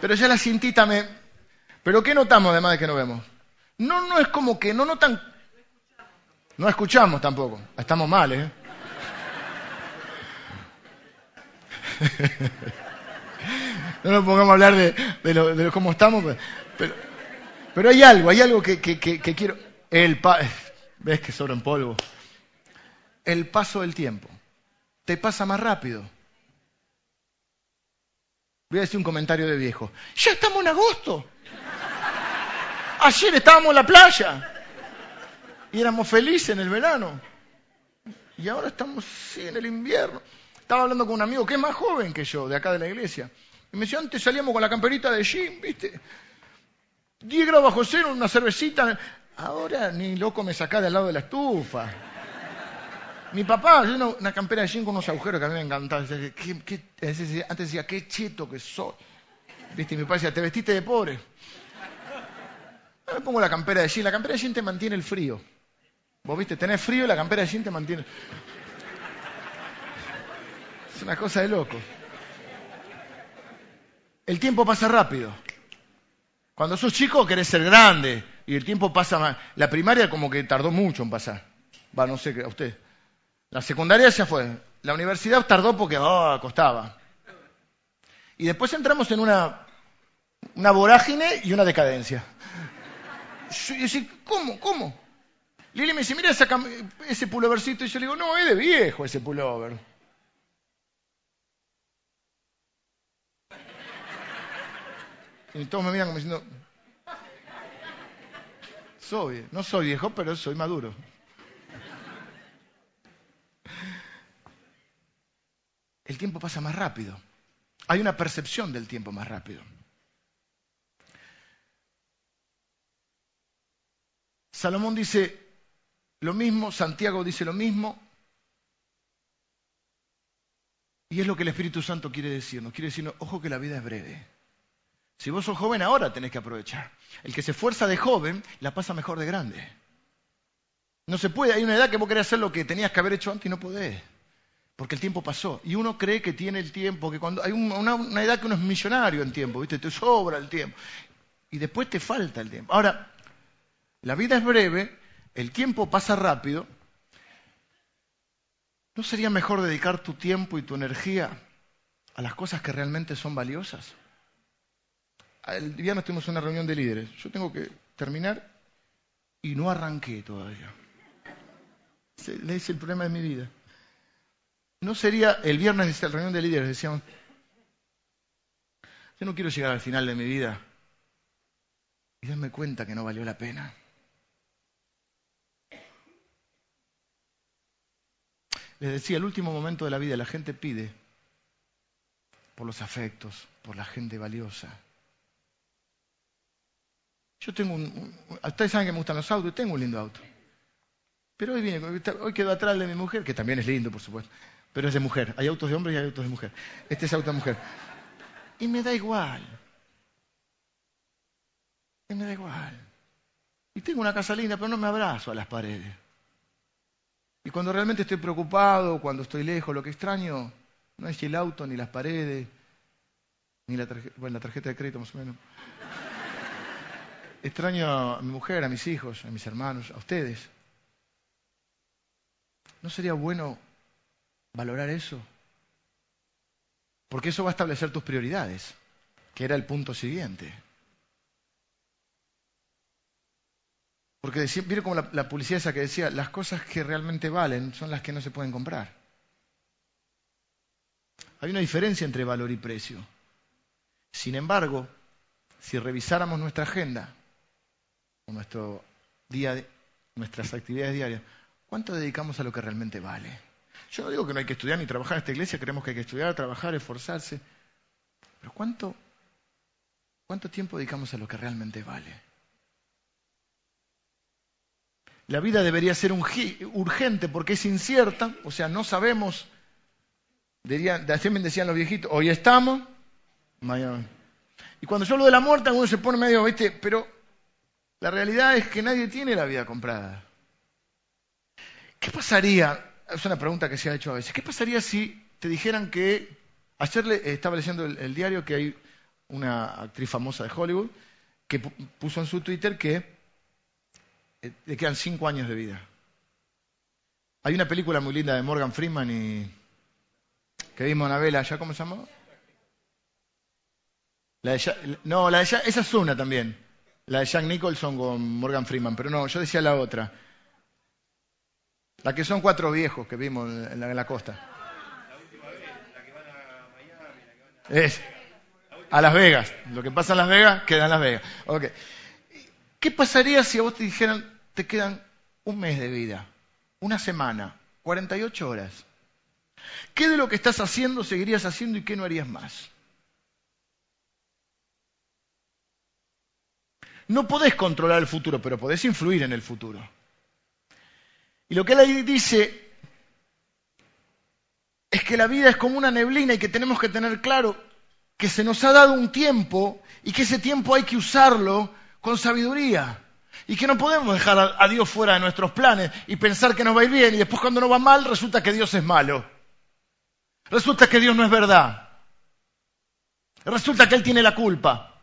Pero ya la cintita me... Pero ¿qué notamos además de que no vemos? No, no es como que no notan... No escuchamos tampoco. Estamos mal, ¿eh? no nos pongamos a hablar de, cómo estamos, pero, pero, hay algo, hay algo que, quiero. El ¿Ves que sobra en polvo? El paso del tiempo. Te pasa más rápido. Voy a decir un comentario de viejo. Ya estamos en agosto. Ayer estábamos en la playa. Y éramos felices en el verano. Y ahora estamos sí, en el invierno. Estaba hablando con un amigo que es más joven que yo, de acá de la iglesia. Y me decía, antes salíamos con la camperita de jean, ¿viste? 10 grados bajo cero, una cervecita. Ahora ni loco me saca de al lado de la estufa. Mi papá, una, una campera de jean con unos agujeros que a mí me encantaba. antes decía, qué cheto que soy. ¿Viste? Mi papá decía, te vestiste de pobre. me pongo la campera de jean. La campera de jean te mantiene el frío. Vos viste, tenés frío y la campera de jean te mantiene. Es una cosa de loco. El tiempo pasa rápido. Cuando sos chico querés ser grande y el tiempo pasa más. La primaria como que tardó mucho en pasar. Va, no sé, a usted. La secundaria ya fue. La universidad tardó porque costaba. Y después entramos en una, una vorágine y una decadencia. Y ¿cómo? ¿Cómo? Lili me dice, mira ese pullovercito. Y yo le digo, no, es de viejo ese pullover. Y todos me miran como diciendo, soy, no soy viejo, pero soy maduro. El tiempo pasa más rápido. Hay una percepción del tiempo más rápido. Salomón dice lo mismo, Santiago dice lo mismo, y es lo que el Espíritu Santo quiere decirnos. Quiere decirnos, ojo que la vida es breve. Si vos sos joven ahora tenés que aprovechar. El que se esfuerza de joven la pasa mejor de grande. No se puede, hay una edad que vos querés hacer lo que tenías que haber hecho antes y no podés. Porque el tiempo pasó. Y uno cree que tiene el tiempo, que cuando hay una, edad que uno es millonario en tiempo, ¿viste? Te sobra el tiempo. Y después te falta el tiempo. Ahora, la vida es breve, el tiempo pasa rápido. ¿No sería mejor dedicar tu tiempo y tu energía a las cosas que realmente son valiosas? El viernes tuvimos una reunión de líderes. Yo tengo que terminar y no arranqué todavía. Le dice el problema de mi vida. No sería el viernes de la reunión de líderes, decíamos, yo no quiero llegar al final de mi vida y darme cuenta que no valió la pena. Les decía, el último momento de la vida la gente pide por los afectos, por la gente valiosa. Yo tengo un, Ustedes saben que me gustan los autos, tengo un lindo auto. Pero hoy viene, hoy quedó atrás de mi mujer, que también es lindo, por supuesto. Pero es de mujer. Hay autos de hombre y hay autos de mujer. Este es auto de mujer. Y me da igual. Y me da igual. Y tengo una casa linda, pero no me abrazo a las paredes. Y cuando realmente estoy preocupado, cuando estoy lejos, lo que extraño no es el auto, ni las paredes, ni la, bueno, la tarjeta de crédito más o menos. Extraño a mi mujer, a mis hijos, a mis hermanos, a ustedes. ¿No sería bueno valorar eso? Porque eso va a establecer tus prioridades, que era el punto siguiente. Porque viene como la, la, publicidad esa que decía, las cosas que realmente valen son las que no se pueden comprar. Hay una diferencia entre valor y precio. Sin embargo, si revisáramos nuestra agenda, nuestro día, nuestras actividades diarias, ¿cuánto dedicamos a lo que realmente vale? Yo no digo que no hay que estudiar ni trabajar en esta iglesia, creemos que hay que estudiar, trabajar, esforzarse, pero ¿cuánto, cuánto tiempo dedicamos a lo que realmente vale? La vida debería ser urgente porque es incierta, o sea, no sabemos, decían los viejitos, hoy estamos. Y cuando yo hablo de la muerte, uno se pone medio, ¿viste? Pero la realidad es que nadie tiene la vida comprada. ¿Qué pasaría? Es una pregunta que se ha hecho a veces. ¿Qué pasaría si te dijeran que ayer estaba leyendo el, diario que hay una actriz famosa de Hollywood que puso en su Twitter que eh, le quedan cinco años de vida. Hay una película muy linda de Morgan Freeman y que vimos vela allá, ¿cómo se llama? La de, no, la de esa es una también. La de Jack Nicholson con Morgan Freeman, pero no, yo decía la otra. La que son cuatro viejos que vimos en la, en la costa. La última vez, la que van a Miami, Es. A Las Vegas. Lo que pasa en Las Vegas, queda en Las Vegas. Okay. ¿Qué pasaría si a vos te dijeran, te quedan un mes de vida, una semana, 48 horas? ¿Qué de lo que estás haciendo seguirías haciendo y qué no harías más? No podés controlar el futuro, pero podés influir en el futuro. Y lo que él ahí dice es que la vida es como una neblina y que tenemos que tener claro que se nos ha dado un tiempo y que ese tiempo hay que usarlo con sabiduría. Y que no podemos dejar a Dios fuera de nuestros planes y pensar que nos va a ir bien y después cuando nos va mal resulta que Dios es malo. Resulta que Dios no es verdad. Resulta que Él tiene la culpa.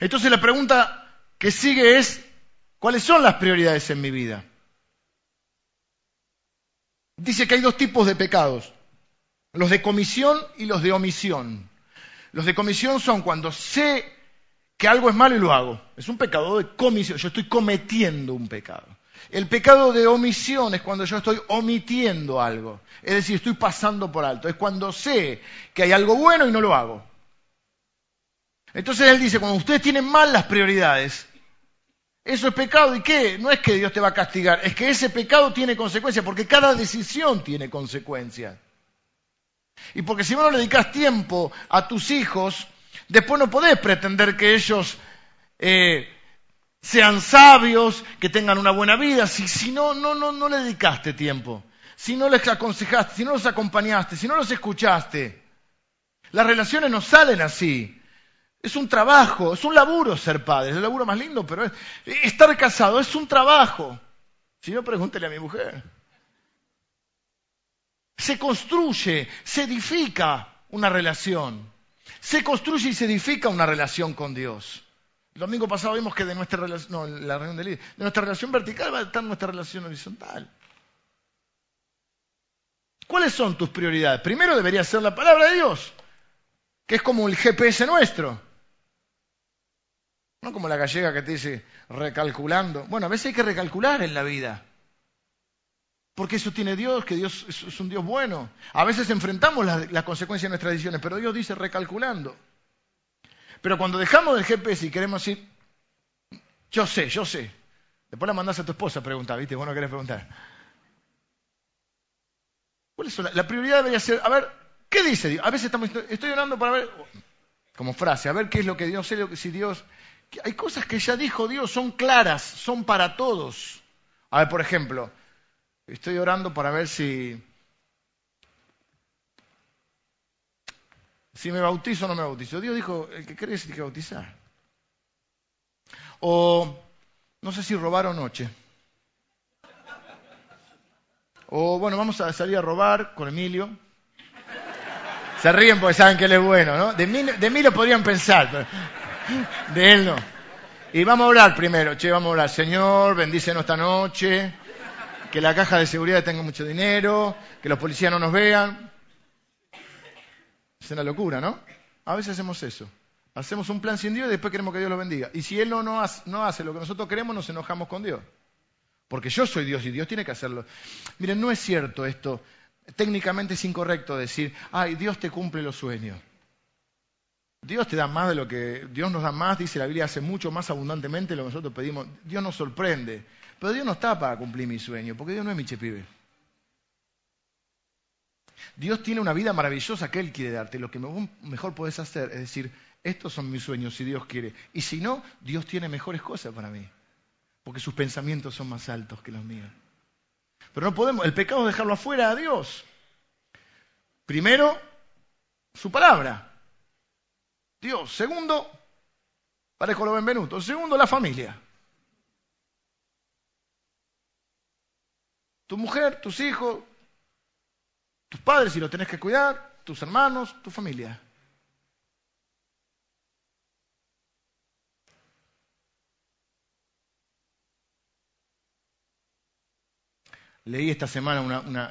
Entonces la pregunta que sigue es, ¿cuáles son las prioridades en mi vida? Dice que hay dos tipos de pecados, los de comisión y los de omisión. Los de comisión son cuando sé que algo es malo y lo hago. Es un pecado de comisión, yo estoy cometiendo un pecado. El pecado de omisión es cuando yo estoy omitiendo algo, es decir, estoy pasando por alto. Es cuando sé que hay algo bueno y no lo hago. Entonces él dice, cuando ustedes tienen mal las prioridades, eso es pecado y qué? No es que Dios te va a castigar, es que ese pecado tiene consecuencias, porque cada decisión tiene consecuencias. Y porque si vos no le dedicas tiempo a tus hijos, después no podés pretender que ellos eh, sean sabios, que tengan una buena vida, si, si no, no, no, no le dedicaste tiempo, si no les aconsejaste, si no los acompañaste, si no los escuchaste. Las relaciones no salen así. Es un trabajo, es un laburo ser padre, es el laburo más lindo, pero es, estar casado es un trabajo. Si no, pregúntele a mi mujer. Se construye, se edifica una relación. Se construye y se edifica una relación con Dios. El domingo pasado vimos que de nuestra relación, no, la reunión de, de nuestra relación vertical va a estar nuestra relación horizontal. ¿Cuáles son tus prioridades? Primero debería ser la palabra de Dios, que es como el GPS nuestro. No como la gallega que te dice recalculando. Bueno, a veces hay que recalcular en la vida. Porque eso tiene Dios, que Dios es un Dios bueno. A veces enfrentamos las, consecuencias de nuestras decisiones, pero Dios dice recalculando. Pero cuando dejamos el GPS y queremos decir, yo sé, yo sé. Después la mandás a tu esposa a preguntar, ¿viste? Vos no querés preguntar. ¿Cuál es la, prioridad debería ser, a ver, ¿qué dice Dios? A veces estamos, estoy orando para ver, como frase, a ver qué es lo que Dios sé, si Dios hay cosas que ya dijo Dios, son claras, son para todos. A ver, por ejemplo, estoy orando para ver si, si me bautizo o no me bautizo. Dios dijo, el que cree tiene que bautizar. O no sé si robar o noche. O bueno, vamos a salir a robar con Emilio. Se ríen porque saben que él es bueno, ¿no? De mí, de lo podrían pensar. Pero... De él no. Y vamos a orar primero, che, vamos a orar. Señor, bendícenos esta noche, que la caja de seguridad tenga mucho dinero, que los policías no nos vean. Es una locura, ¿no? A veces hacemos eso. Hacemos un plan sin Dios y después queremos que Dios lo bendiga. Y si Él no, hace, no hace lo que nosotros queremos, nos enojamos con Dios. Porque yo soy Dios y Dios tiene que hacerlo. Miren, no es cierto esto. Técnicamente es incorrecto decir, ay, Dios te cumple los sueños. Dios te da más de lo que Dios nos da más, dice la Biblia, hace mucho más abundantemente lo que nosotros pedimos. Dios nos sorprende. Pero Dios no está para cumplir mi sueño, porque Dios no es mi chepibe. Dios tiene una vida maravillosa que Él quiere darte. Lo que mejor puedes hacer es decir, estos son mis sueños si Dios quiere. Y si no, Dios tiene mejores cosas para mí. Porque sus pensamientos son más altos que los míos. Pero no podemos, el pecado es dejarlo afuera a Dios. Primero, su palabra. Dios. Segundo, parezco lo Benvenuto. Segundo, la familia. Tu mujer, tus hijos, tus padres si los tenés que cuidar, tus hermanos, tu familia. Leí esta semana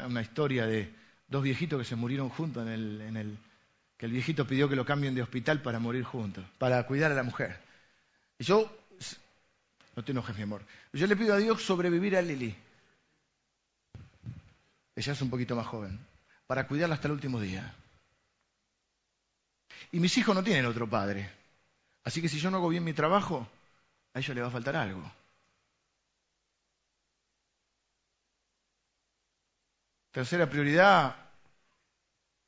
una, historia de dos viejitos que se murieron juntos en el el viejito pidió que lo cambien de hospital para morir juntos, para cuidar a la mujer. Y yo, no te enojes mi amor, yo le pido a Dios sobrevivir a Lili. Ella es un poquito más joven, para cuidarla hasta el último día. Y mis hijos no tienen otro padre. Así que si yo no hago bien mi trabajo, a ellos les va a faltar algo. Tercera prioridad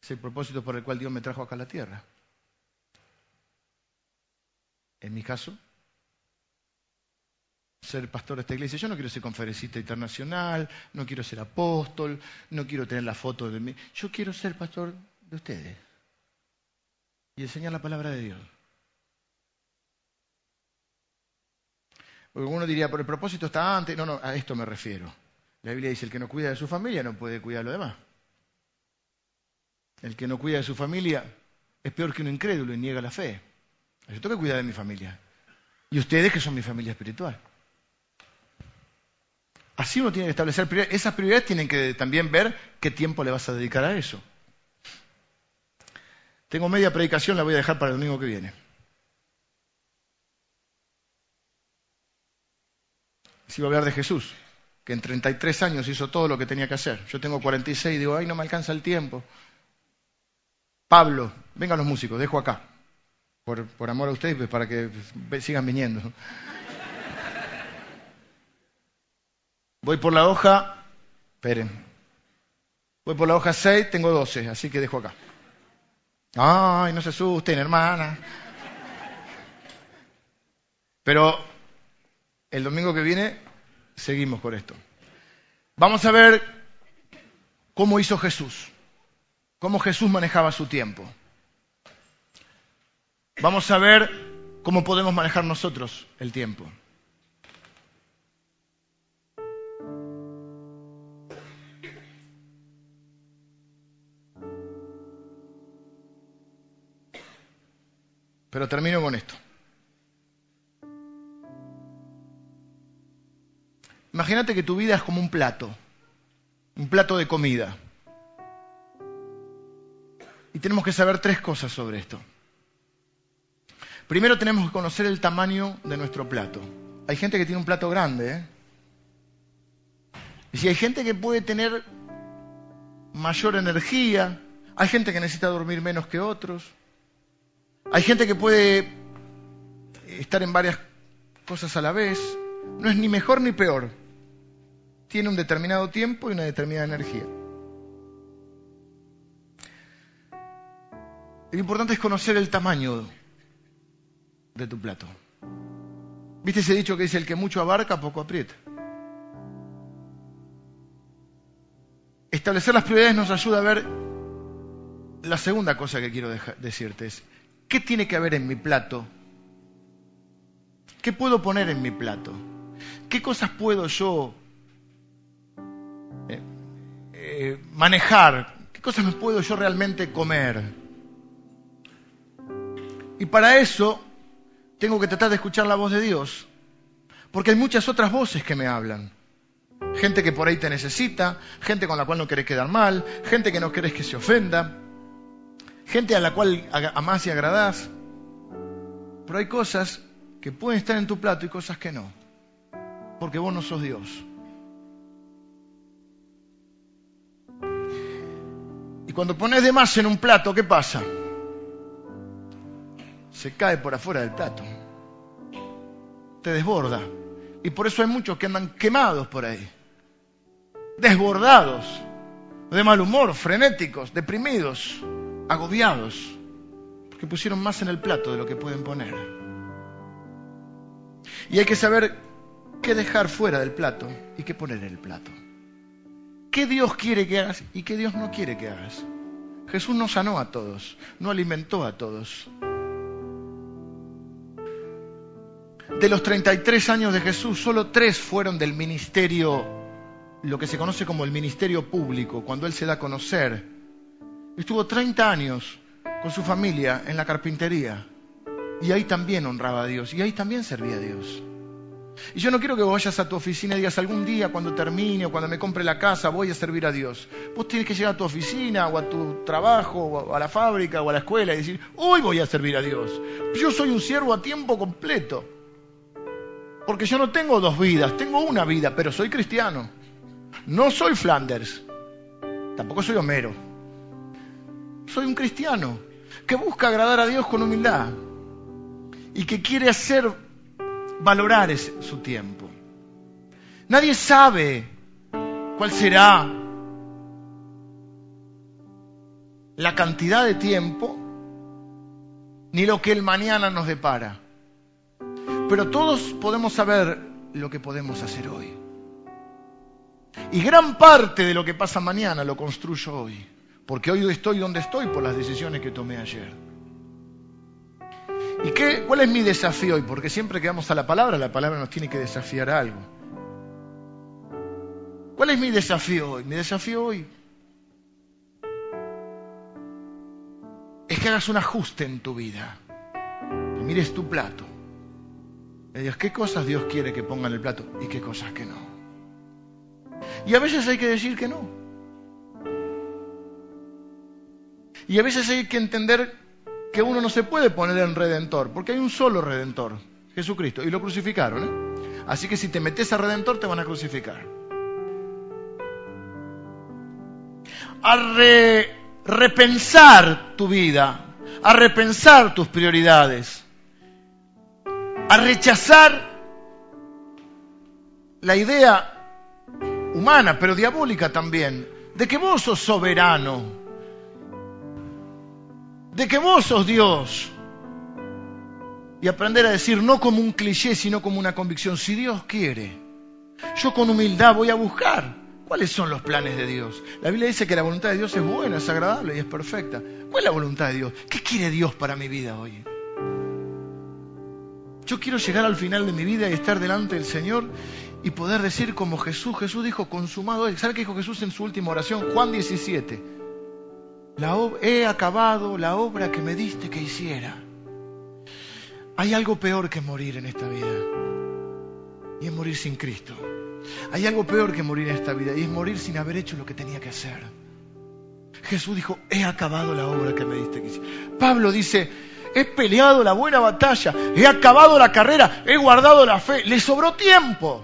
es el propósito por el cual Dios me trajo acá a la tierra. En mi caso, ser pastor de esta iglesia. Yo no quiero ser conferencista internacional, no quiero ser apóstol, no quiero tener la foto de mí. Yo quiero ser pastor de ustedes y enseñar la palabra de Dios. Porque uno diría, por el propósito está antes. No, no, a esto me refiero. La Biblia dice, el que no cuida de su familia no puede cuidar de lo demás. El que no cuida de su familia es peor que un incrédulo y niega la fe. Yo tengo que cuidar de mi familia. Y ustedes que son mi familia espiritual. Así uno tiene que establecer prioridades. Esas prioridades tienen que también ver qué tiempo le vas a dedicar a eso. Tengo media predicación, la voy a dejar para el domingo que viene. Si voy a hablar de Jesús, que en 33 años hizo todo lo que tenía que hacer. Yo tengo 46 y digo, ay, no me alcanza el tiempo. Pablo, vengan los músicos, dejo acá. Por, amor a ustedes, pues, para que sigan viniendo. Voy por la hoja, esperen. Voy por la hoja 6, tengo 12, así que dejo acá. Ay, no se asusten, hermana. Pero el domingo que viene seguimos con esto. Vamos a ver cómo hizo Jesús, cómo Jesús manejaba su tiempo. Vamos a ver cómo podemos manejar nosotros el tiempo. Pero termino con esto. Imagínate que tu vida es como un plato, un plato de comida. Y tenemos que saber tres cosas sobre esto. Primero tenemos que conocer el tamaño de nuestro plato. Hay gente que tiene un plato grande. ¿eh? Y si hay gente que puede tener mayor energía, hay gente que necesita dormir menos que otros. Hay gente que puede estar en varias cosas a la vez. No es ni mejor ni peor. Tiene un determinado tiempo y una determinada energía. Lo importante es conocer el tamaño de tu plato. ¿Viste ese dicho que dice el que mucho abarca, poco aprieta? Establecer las prioridades nos ayuda a ver la segunda cosa que quiero decirte es, ¿Qué tiene que haber en mi plato? ¿Qué puedo poner en mi plato? ¿Qué cosas puedo yo eh, eh, manejar? ¿Qué cosas me puedo yo realmente comer? Y para eso tengo que tratar de escuchar la voz de Dios, porque hay muchas otras voces que me hablan. Gente que por ahí te necesita, gente con la cual no querés quedar mal, gente que no querés que se ofenda gente a la cual amás y agradás. Pero hay cosas que pueden estar en tu plato y cosas que no. Porque vos no sos Dios. Y cuando pones de más en un plato, ¿qué pasa? Se cae por afuera del plato. Te desborda. Y por eso hay muchos que andan quemados por ahí. Desbordados. De mal humor, frenéticos, deprimidos agobiados, porque pusieron más en el plato de lo que pueden poner. Y hay que saber qué dejar fuera del plato y qué poner en el plato. ¿Qué Dios quiere que hagas y qué Dios no quiere que hagas? Jesús no sanó a todos, no alimentó a todos. De los 33 años de Jesús, solo tres fueron del ministerio, lo que se conoce como el ministerio público, cuando Él se da a conocer Estuvo 30 años con su familia en la carpintería. Y ahí también honraba a Dios. Y ahí también servía a Dios. Y yo no quiero que vayas a tu oficina y digas algún día cuando termine o cuando me compre la casa voy a servir a Dios. Vos tienes que llegar a tu oficina o a tu trabajo o a la fábrica o a la escuela y decir, hoy voy a servir a Dios. Yo soy un siervo a tiempo completo. Porque yo no tengo dos vidas, tengo una vida, pero soy cristiano. No soy Flanders, tampoco soy Homero. Soy un cristiano que busca agradar a Dios con humildad y que quiere hacer valorar su tiempo. Nadie sabe cuál será la cantidad de tiempo ni lo que el mañana nos depara. Pero todos podemos saber lo que podemos hacer hoy. Y gran parte de lo que pasa mañana lo construyo hoy. Porque hoy estoy donde estoy por las decisiones que tomé ayer. ¿Y qué, cuál es mi desafío hoy? Porque siempre que vamos a la palabra, la palabra nos tiene que desafiar a algo. ¿Cuál es mi desafío hoy? Mi desafío hoy es que hagas un ajuste en tu vida. Mires tu plato. ¿Qué cosas Dios quiere que ponga en el plato y qué cosas que no? Y a veces hay que decir que no. Y a veces hay que entender que uno no se puede poner en redentor, porque hay un solo redentor, Jesucristo, y lo crucificaron. ¿eh? Así que si te metes a redentor te van a crucificar. A repensar tu vida, a repensar tus prioridades, a rechazar la idea humana, pero diabólica también, de que vos sos soberano de que vos sos Dios. Y aprender a decir no como un cliché, sino como una convicción. Si Dios quiere, yo con humildad voy a buscar cuáles son los planes de Dios. La Biblia dice que la voluntad de Dios es buena, es agradable y es perfecta. ¿Cuál es la voluntad de Dios? ¿Qué quiere Dios para mi vida hoy? Yo quiero llegar al final de mi vida y estar delante del Señor y poder decir como Jesús. Jesús dijo consumado. ¿Sabe qué dijo Jesús en su última oración? Juan 17 he acabado la obra que me diste que hiciera. Hay algo peor que morir en esta vida. Y es morir sin Cristo. Hay algo peor que morir en esta vida. Y es morir sin haber hecho lo que tenía que hacer. Jesús dijo, he acabado la obra que me diste que hiciera. Pablo dice, he peleado la buena batalla. He acabado la carrera. He guardado la fe. Le sobró tiempo.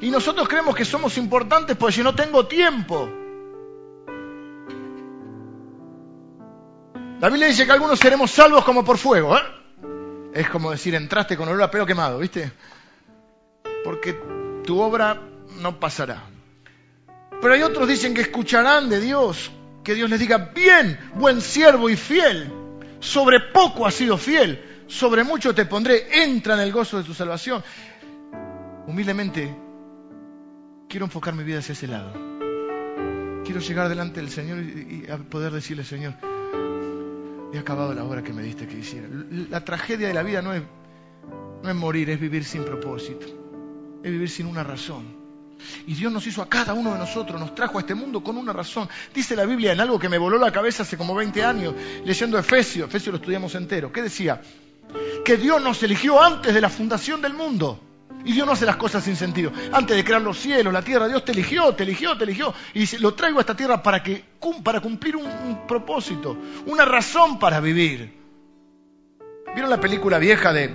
Y nosotros creemos que somos importantes porque si no tengo tiempo. La Biblia dice que algunos seremos salvos como por fuego. ¿eh? Es como decir, entraste con olor a pelo quemado, ¿viste? Porque tu obra no pasará. Pero hay otros dicen que escucharán de Dios, que Dios les diga, bien, buen siervo y fiel, sobre poco has sido fiel, sobre mucho te pondré, entra en el gozo de tu salvación. Humildemente, quiero enfocar mi vida hacia ese lado. Quiero llegar delante del Señor y, poder decirle, Señor, he acabado la obra que me diste que hiciera. La tragedia de la vida no es, no es morir, es vivir sin propósito, es vivir sin una razón. Y Dios nos hizo a cada uno de nosotros, nos trajo a este mundo con una razón. Dice la Biblia en algo que me voló la cabeza hace como 20 años, leyendo Efesios, Efesios lo estudiamos entero. ¿Qué decía? Que Dios nos eligió antes de la fundación del mundo. Y Dios no hace las cosas sin sentido. Antes de crear los cielos, la tierra, Dios te eligió, te eligió, te eligió. Y dice, lo traigo a esta tierra para, que, para cumplir un, propósito, una razón para vivir. ¿Vieron la película vieja de...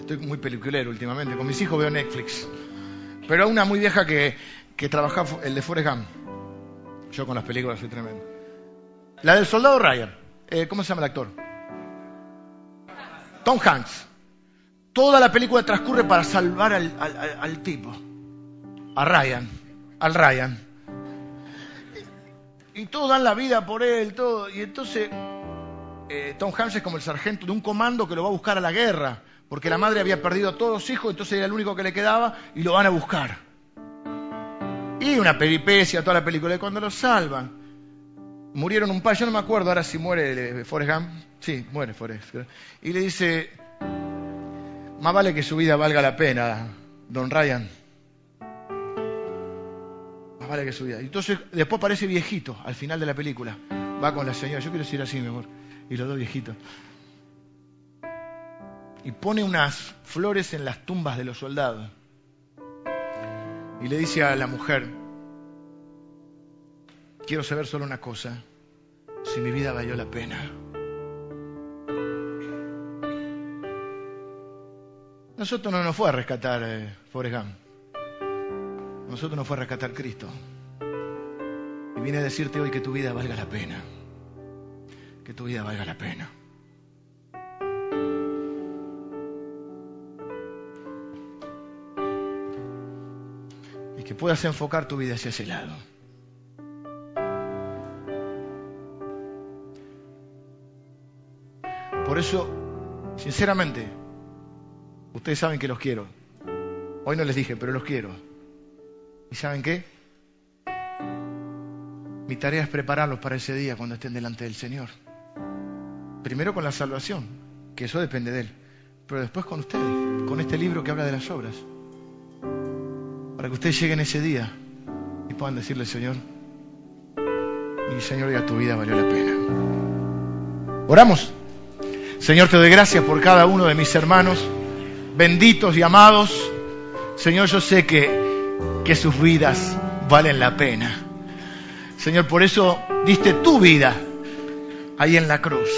Estoy muy peliculero últimamente, con mis hijos veo Netflix. Pero una muy vieja que, que trabajaba, el de Forrest Gump. Yo con las películas soy tremendo. La del soldado Ryan. Eh, ¿Cómo se llama el actor? Tom Hanks. Toda la película transcurre para salvar al, tipo, a Ryan, al Ryan. Y, todos dan la vida por él, todo. Y entonces eh, Tom Hanks es como el sargento de un comando que lo va a buscar a la guerra, porque la madre había perdido a todos los hijos, entonces era el único que le quedaba y lo van a buscar. Y una peripecia, toda la película, y cuando lo salvan, murieron un par, yo no me acuerdo ahora si muere Forrest Gump, sí, muere Forrest, y le dice, más vale que su vida valga la pena, don Ryan. Más vale que su vida. Entonces, después parece viejito al final de la película. Va con la señora. Yo quiero decir así, mi amor. Y los dos viejitos. Y pone unas flores en las tumbas de los soldados. Y le dice a la mujer, quiero saber solo una cosa, si mi vida valió la pena. Nosotros no nos fue a rescatar eh, Forrest Gump. Nosotros nos fue a rescatar Cristo. Y viene a decirte hoy que tu vida valga la pena. Que tu vida valga la pena. Que puedas enfocar tu vida hacia ese lado. Por eso, sinceramente, ustedes saben que los quiero. Hoy no les dije, pero los quiero. ¿Y saben qué? Mi tarea es prepararlos para ese día cuando estén delante del Señor. Primero con la salvación, que eso depende de Él. Pero después con ustedes, con este libro que habla de las obras. Para que ustedes lleguen ese día y puedan decirle, Señor, mi Señor, ya tu vida valió la pena. Oramos. Señor, te doy gracias por cada uno de mis hermanos, benditos y amados. Señor, yo sé que, que sus vidas valen la pena. Señor, por eso diste tu vida ahí en la cruz,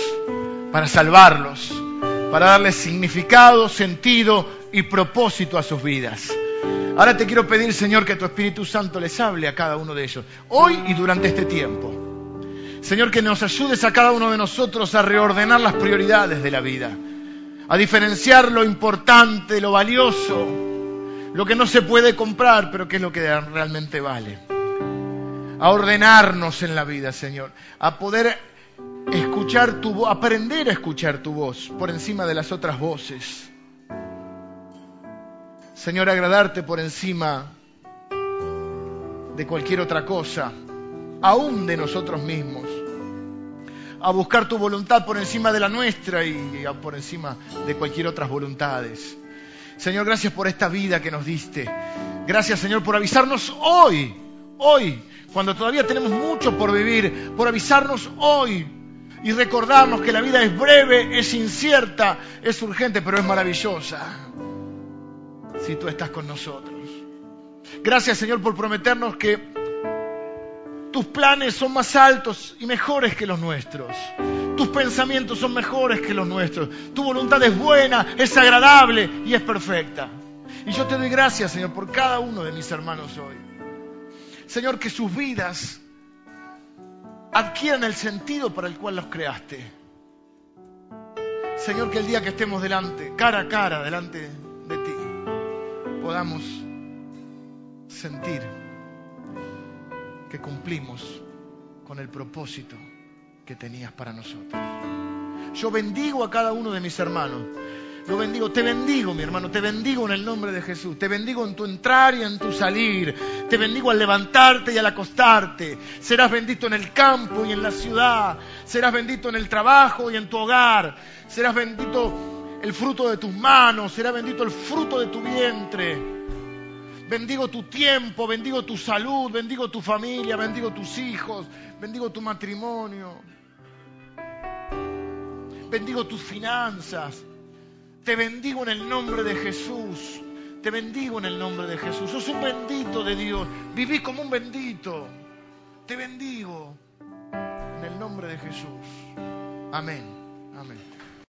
para salvarlos, para darles significado, sentido y propósito a sus vidas. Ahora te quiero pedir, Señor, que tu Espíritu Santo les hable a cada uno de ellos, hoy y durante este tiempo. Señor, que nos ayudes a cada uno de nosotros a reordenar las prioridades de la vida, a diferenciar lo importante, lo valioso, lo que no se puede comprar, pero que es lo que realmente vale. A ordenarnos en la vida, Señor, a poder escuchar tu voz, aprender a escuchar tu voz por encima de las otras voces. Señor, agradarte por encima de cualquier otra cosa aún de nosotros mismos, a buscar tu voluntad por encima de la nuestra y por encima de cualquier otras voluntades. Señor, gracias por esta vida que nos diste. Gracias, Señor, por avisarnos hoy, hoy, cuando todavía tenemos mucho por vivir, por avisarnos hoy y recordarnos que la vida es breve, es incierta, es urgente, pero es maravillosa si tú estás con nosotros. Gracias, Señor, por prometernos que tus planes son más altos y mejores que los nuestros. Tus pensamientos son mejores que los nuestros. Tu voluntad es buena, es agradable y es perfecta. Y yo te doy gracias, Señor, por cada uno de mis hermanos hoy. Señor, que sus vidas adquieran el sentido para el cual los creaste. Señor, que el día que estemos delante, cara a cara, delante podamos sentir que cumplimos con el propósito que tenías para nosotros. Yo bendigo a cada uno de mis hermanos. Lo bendigo, te bendigo, mi hermano, te bendigo en el nombre de Jesús. Te bendigo en tu entrar y en tu salir. Te bendigo al levantarte y al acostarte. Serás bendito en el campo y en la ciudad. Serás bendito en el trabajo y en tu hogar. Serás bendito el fruto de tus manos. Será bendito el fruto de tu vientre bendigo tu tiempo, bendigo tu salud, bendigo tu familia, bendigo tus hijos, bendigo tu matrimonio, bendigo tus finanzas. Te bendigo en el nombre de Jesús. Te bendigo en el nombre de Jesús. Sos un bendito de Dios. Viví como un bendito. Te bendigo en el nombre de Jesús. Amén. Amén.